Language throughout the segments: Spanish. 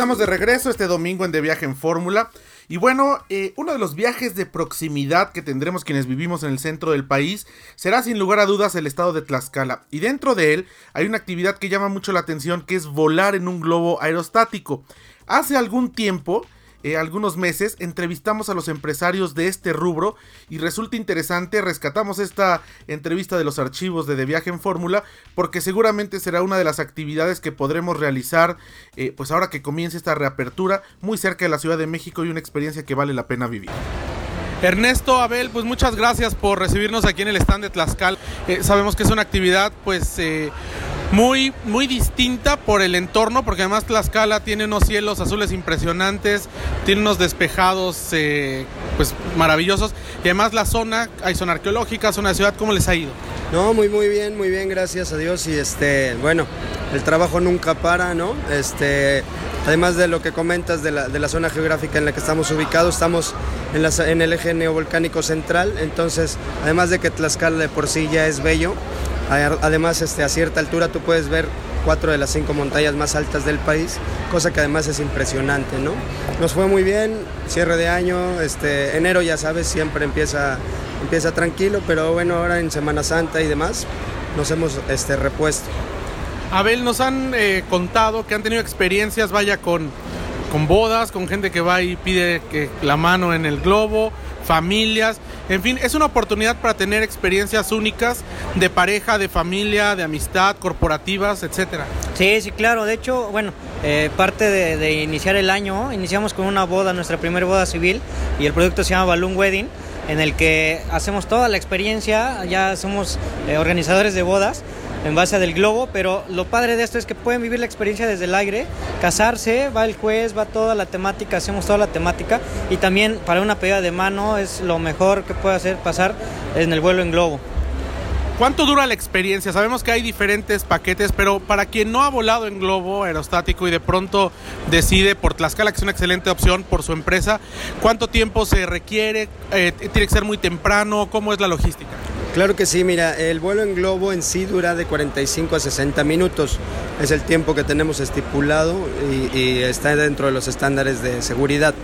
estamos de regreso este domingo en De Viaje en Fórmula. Y bueno, eh, uno de los viajes de proximidad que tendremos quienes vivimos en el centro del país será sin lugar a dudas el estado de Tlaxcala. Y dentro de él hay una actividad que llama mucho la atención que es volar en un globo aerostático. Hace algún tiempo eh, algunos meses entrevistamos a los empresarios de este rubro y resulta interesante, rescatamos esta entrevista de los archivos de De Viaje en Fórmula porque seguramente será una de las actividades que podremos realizar eh, pues ahora que comience esta reapertura muy cerca de la Ciudad de México y una experiencia que vale la pena vivir. Ernesto, Abel, pues muchas gracias por recibirnos aquí en el stand de Tlaxcal. Eh, sabemos que es una actividad pues muy, muy distinta por el entorno, porque además Tlaxcala tiene unos cielos azules impresionantes, tiene unos despejados eh, pues maravillosos y además la zona, hay zona arqueológica, zona de ciudad, ¿cómo les ha ido? No, muy muy bien, muy bien, gracias a Dios y este, bueno, el trabajo nunca para, ¿no? Este, además de lo que comentas de la, de la zona geográfica en la que estamos ubicados, estamos en, la, en el eje neovolcánico central, entonces, además de que Tlaxcala de por sí ya es bello, Además, este, a cierta altura tú puedes ver cuatro de las cinco montañas más altas del país, cosa que además es impresionante, ¿no? Nos fue muy bien, cierre de año, este, enero ya sabes, siempre empieza, empieza tranquilo, pero bueno, ahora en Semana Santa y demás nos hemos este, repuesto. Abel, nos han eh, contado que han tenido experiencias, vaya, con, con bodas, con gente que va y pide que, la mano en el globo, familias. En fin, es una oportunidad para tener experiencias únicas de pareja, de familia, de amistad, corporativas, etcétera. Sí, sí, claro. De hecho, bueno, eh, parte de, iniciar el año, iniciamos con una boda, nuestra primera boda civil, y el producto se llama Balloon Wedding, en el que hacemos toda la experiencia, ya somos eh, organizadores de bodas en base del globo, pero lo padre de esto es que pueden vivir la experiencia desde el aire, casarse, va el juez, va toda la temática, hacemos toda la temática y también para una pedida de mano es lo mejor que puede hacer pasar en el vuelo en globo. ¿Cuánto dura la experiencia? Sabemos que hay diferentes paquetes, pero para quien no ha volado en globo aerostático y de pronto decide por Tlaxcala, que es una excelente opción por su empresa, ¿cuánto tiempo se requiere? Eh, ¿Tiene que ser muy temprano? ¿Cómo es la logística? Claro que sí, mira, el vuelo en globo en sí dura de 45 a 60 minutos. Es el tiempo que tenemos estipulado y, está dentro de los estándares de seguridad.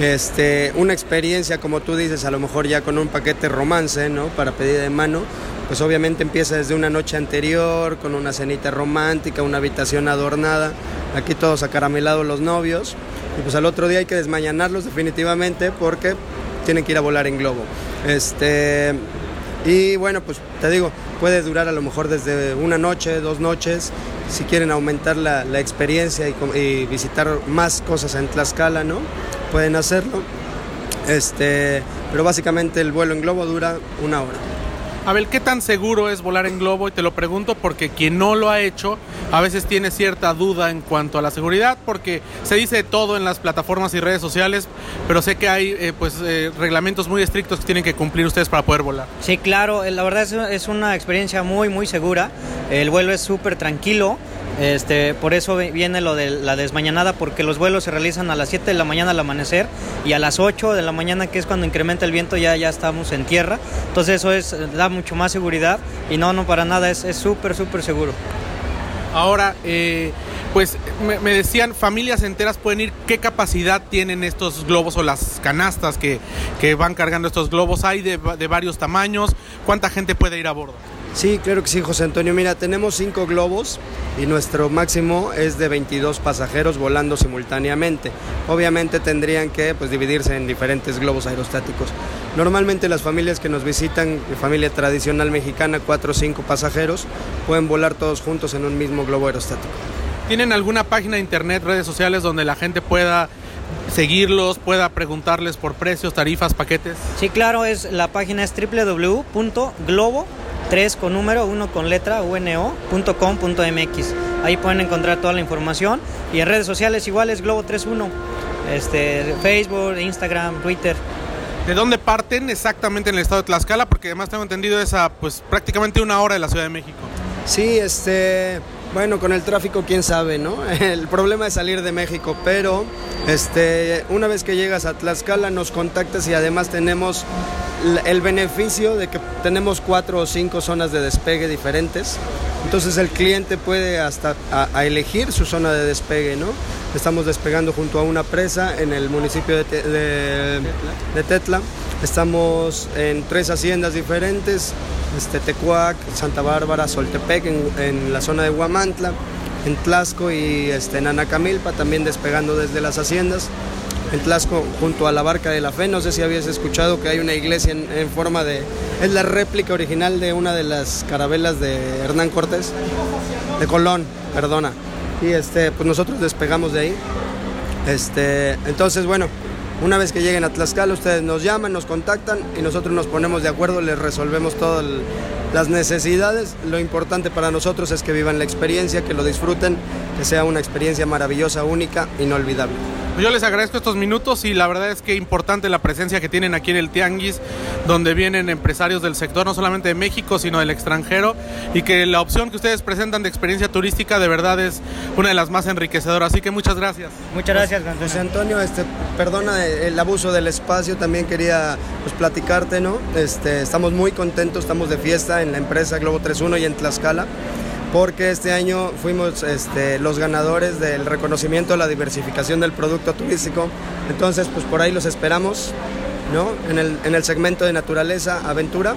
Este, una experiencia, como tú dices, a lo mejor ya con un paquete romance, ¿no? Para pedida de mano, pues obviamente empieza desde una noche anterior, con una cenita romántica, una habitación adornada, aquí todos acaramelados los novios, y pues al otro día hay que desmañanarlos definitivamente porque tienen que ir a volar en globo. Este, y bueno, pues te digo, puede durar a lo mejor desde una noche, dos noches. Si quieren aumentar la, experiencia y, visitar más cosas en Tlaxcala, ¿no? Pueden hacerlo. Este, pero básicamente el vuelo en globo dura una hora. Abel, ¿qué tan seguro es volar en globo? Y te lo pregunto porque quien no lo ha hecho a veces tiene cierta duda en cuanto a la seguridad, porque se dice todo en las plataformas y redes sociales, pero sé que hay eh, pues eh, reglamentos muy estrictos que tienen que cumplir ustedes para poder volar. Sí, claro, la verdad es una experiencia muy, muy segura. El vuelo es súper tranquilo. Este, por eso viene lo de la desmañanada, porque los vuelos se realizan a las 7 de la mañana al amanecer y a las 8 de la mañana, que es cuando incrementa el viento, ya, ya estamos en tierra. Entonces eso es, da mucho más seguridad y no, no para nada, es súper, súper seguro. Ahora, eh, pues me, decían, familias enteras pueden ir, ¿qué capacidad tienen estos globos o las canastas que, van cargando estos globos? ¿Hay de, de varios tamaños? ¿Cuánta gente puede ir a bordo? Sí, claro que sí, José Antonio. Mira, tenemos cinco globos y nuestro máximo es de 22 pasajeros volando simultáneamente. Obviamente tendrían que pues, dividirse en diferentes globos aerostáticos. Normalmente las familias que nos visitan, familia tradicional mexicana, cuatro o cinco pasajeros, pueden volar todos juntos en un mismo globo aerostático. ¿Tienen alguna página de internet, redes sociales donde la gente pueda seguirlos, pueda preguntarles por precios, tarifas, paquetes? Sí, claro, es la página es www.globo 3 con número, 1 con letra, uno.com.mx. Ahí pueden encontrar toda la información. Y en redes sociales igual es Globo 31. Este, Facebook, Instagram, Twitter. ¿De dónde parten exactamente en el estado de Tlaxcala? Porque además tengo entendido esa, pues prácticamente una hora de la Ciudad de México. Sí, este, bueno, con el tráfico quién sabe, ¿no? El problema es salir de México, pero este, una vez que llegas a Tlaxcala nos contactas y además tenemos el beneficio de que tenemos cuatro o cinco zonas de despegue diferentes. Entonces el cliente puede hasta elegir su zona de despegue, ¿no? Estamos despegando junto a una presa en el municipio de, Tetla. Estamos en tres haciendas diferentes, este, Tecuac, Santa Bárbara, Soltepec, en, en la zona de Huamantla, en Tlasco y este, en Anacamilpa, también despegando desde las haciendas en Tlasco junto a la Barca de la Fe. No sé si habías escuchado que hay una iglesia en, forma de... Es la réplica original de una de las carabelas de Hernán Cortés, de Colón, perdona. Y este, pues nosotros despegamos de ahí. Este, entonces, bueno, una vez que lleguen a Tlaxcala, ustedes nos llaman, nos contactan y nosotros nos ponemos de acuerdo, les resolvemos todas las necesidades. Lo importante para nosotros es que vivan la experiencia, que lo disfruten, que sea una experiencia maravillosa, única, inolvidable. Yo les agradezco estos minutos y la verdad es que importante la presencia que tienen aquí en el Tianguis, donde vienen empresarios del sector, no solamente de México, sino del extranjero, y que la opción que ustedes presentan de experiencia turística de verdad es una de las más enriquecedoras. Así que muchas gracias. Muchas gracias, José Antonio. Este, perdona el abuso del espacio, también quería pues, platicarte, ¿no? Este, estamos muy contentos, estamos de fiesta en la empresa Globo 31 y en Tlaxcala porque este año fuimos este, los ganadores del reconocimiento a la diversificación del producto turístico. Entonces, pues por ahí los esperamos, ¿no? En el, en el segmento de naturaleza, aventura,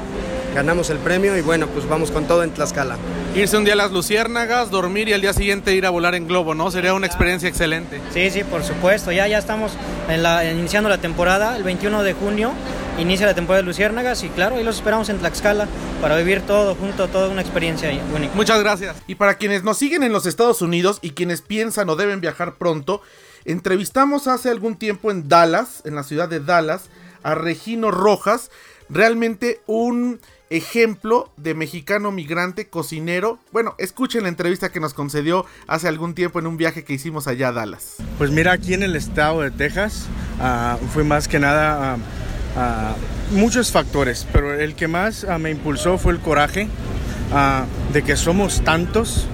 ganamos el premio y bueno, pues vamos con todo en Tlaxcala. Irse un día a las Luciérnagas, dormir y al día siguiente ir a volar en globo, ¿no? Sería una experiencia excelente. Sí, sí, por supuesto. Ya, ya estamos en la, iniciando la temporada, el 21 de junio inicia la temporada de Luciérnagas y claro, ahí los esperamos en Tlaxcala para vivir todo junto, toda una experiencia única. Muchas gracias. Y para quienes nos siguen en los Estados Unidos y quienes piensan o deben viajar pronto, entrevistamos hace algún tiempo en Dallas, en la ciudad de Dallas, a Regino Rojas, realmente un ejemplo de mexicano migrante cocinero. Bueno, escuchen la entrevista que nos concedió hace algún tiempo en un viaje que hicimos allá a Dallas. Pues mira, aquí en el estado de Texas uh, fue más que nada uh, muchos factores, pero el que más ah, me impulsó fue el coraje ah, de que somos tantos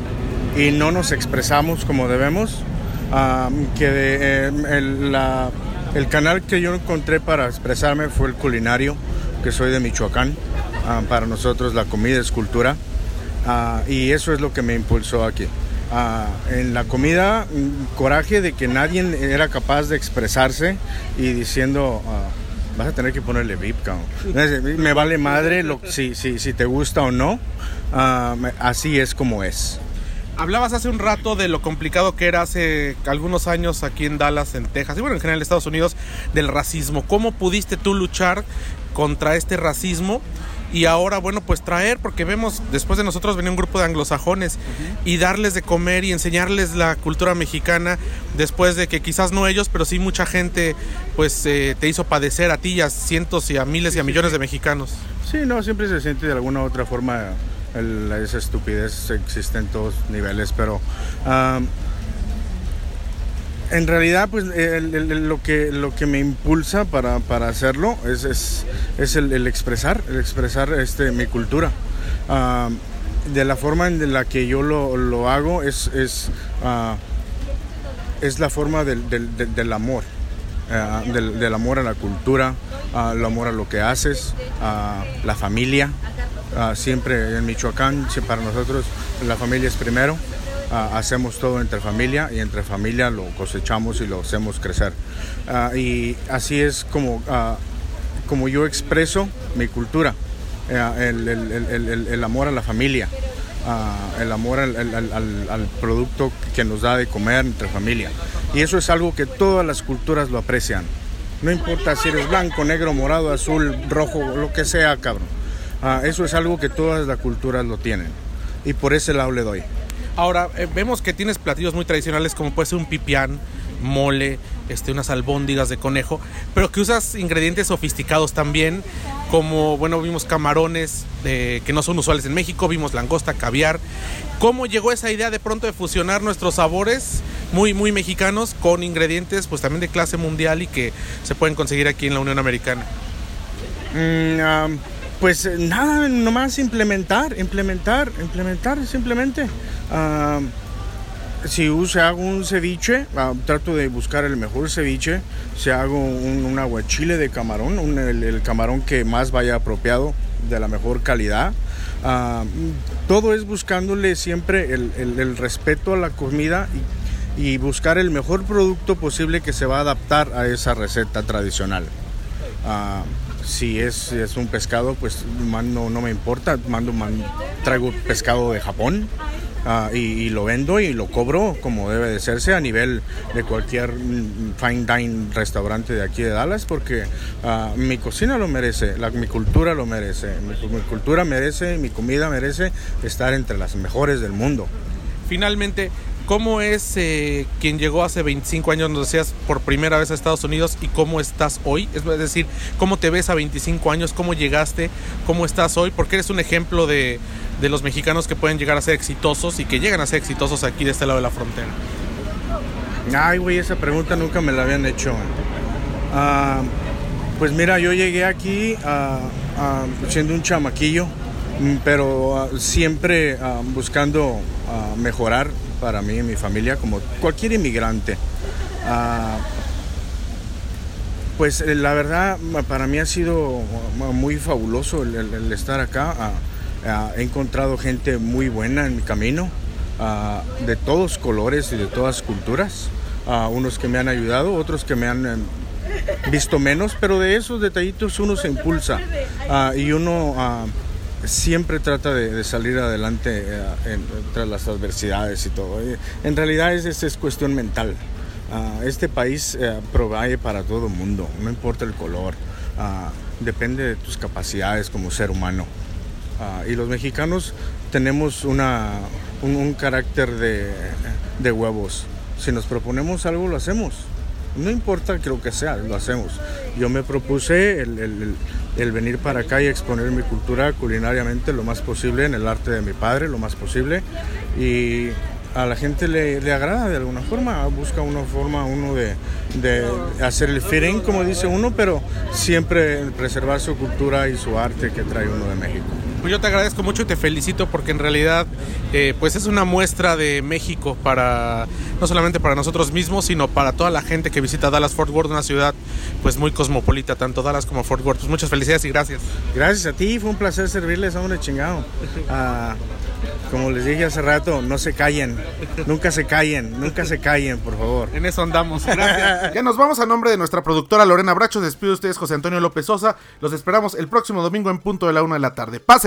y no nos expresamos como debemos, ah, que eh, el, el, canal que yo encontré para expresarme fue el culinario, que soy de Michoacán, para nosotros la comida es cultura, y eso es lo que me impulsó aquí. en la comida, mm, coraje de que nadie era capaz de expresarse y diciendo vas a tener que ponerle VIP, Me vale madre si, si, si te gusta o no. Ah, así es como es. Hablabas hace un rato de lo complicado que era hace algunos años aquí en Dallas, en Texas, y bueno, en general en Estados Unidos, del racismo. ¿Cómo pudiste tú luchar contra este racismo? Y ahora, bueno, pues traer, porque vemos, después de nosotros venía un grupo de anglosajones y darles de comer y enseñarles la cultura mexicana, después de que quizás no ellos, pero sí mucha gente, pues eh, te hizo padecer a ti y a cientos y a miles y a millones de mexicanos. Sí, no, siempre se siente de alguna u otra forma esa estupidez existe en todos niveles, pero en realidad, pues lo, que, lo que me impulsa para, hacerlo es, es, el, expresar, el expresar este, mi cultura. Ah, de la forma en la que yo lo, hago es, es, ah, es la forma del, amor. Ah, del, amor a la cultura, el amor a lo que haces, a la familia. siempre en Michoacán, para nosotros la familia es primero. Ah, hacemos todo entre familia y entre familia lo cosechamos y lo hacemos crecer. Ah, y así es como, ah, como yo expreso mi cultura, eh, el, amor a la familia. el amor al, producto que nos da de comer entre familia. Y eso es algo que todas las culturas lo aprecian. No importa si eres blanco, negro, morado, azul, rojo, lo que sea, cabrón. eso es algo que todas las culturas lo tienen. Y por ese lado le doy. Ahora, eh, vemos que tienes platillos muy tradicionales como puede ser un pipián, mole, este, unas albóndigas de conejo, pero que usas ingredientes sofisticados también, como, bueno, vimos camarones que no son usuales en México, vimos langosta, caviar. ¿Cómo llegó esa idea de pronto de fusionar nuestros sabores muy, muy mexicanos con ingredientes pues también de clase mundial y que se pueden conseguir aquí en la Unión Americana? Mm, pues nada, nomás implementar, implementar, implementar simplemente. Ah, si hago un ceviche, ah, trato de buscar el mejor ceviche. Si hago un, aguachile de camarón, el, camarón que más vaya apropiado, de la mejor calidad. Ah, todo es buscándole siempre el, respeto a la comida y, buscar el mejor producto posible que se va a adaptar a esa receta tradicional. Ah, si es, es, un pescado, pues mando, no me importa, mando, traigo pescado de Japón Ah, y, lo vendo y lo cobro como debe de serse a nivel de cualquier mm, fine dine restaurante de aquí de Dallas porque ah, mi cocina lo merece, la, mi cultura lo merece, mi, cultura merece, mi comida merece estar entre las mejores del mundo. Finalmente, ¿Cómo es eh, quien llegó hace 25 años, nos decías, por primera vez a Estados Unidos y cómo estás hoy? Es decir, ¿cómo te ves a 25 años? ¿Cómo llegaste? ¿Cómo estás hoy? Porque eres un ejemplo de, de los mexicanos que pueden llegar a ser exitosos y que llegan a ser exitosos aquí de este lado de la frontera? Ay, güey, esa pregunta nunca me la habían hecho. Ah, pues mira, yo llegué aquí uh, siendo un chamaquillo, mm, pero siempre buscando mejorar para mí y mi familia, como cualquier inmigrante. pues eh, la verdad, para mí ha sido muy fabuloso el, estar acá. he encontrado gente muy buena en mi camino, de todos colores y de todas culturas. unos que me han ayudado, otros que me han em, visto menos, pero de esos detallitos uno se impulsa y uno siempre trata de, salir adelante eh, entre las adversidades y todo. En realidad es, es, cuestión mental. Ah, este país eh, provee para todo mundo, no importa el color, ah, depende de tus capacidades como ser humano. Ah, y los mexicanos tenemos una, un, carácter de, de huevos. Si nos proponemos algo, lo hacemos. No importa lo que sea, lo hacemos. Yo me propuse el, venir para acá y exponer mi cultura culinariamente lo más posible, en el arte de mi padre, lo más posible. Y a la gente le, agrada de alguna forma, busca una forma uno de, de hacer el fitting, como dice uno, pero siempre preservar su cultura y su arte que trae uno de México. Pues yo te agradezco mucho y te felicito porque en realidad eh, pues es una muestra de México para no solamente para nosotros mismos sino para toda la gente que visita Dallas Fort Worth, una ciudad pues muy cosmopolita, tanto Dallas como Fort Worth. Pues muchas felicidades y gracias. Gracias a ti, fue un placer servirles a un chingado. Ah, como les dije hace rato, no se callen, nunca se callen, nunca se callen, por favor. En eso andamos. Gracias. ya nos vamos a nombre de nuestra productora Lorena Bracho. Despido de ustedes José Antonio López Sosa. Los esperamos el próximo domingo en punto de la una de la tarde.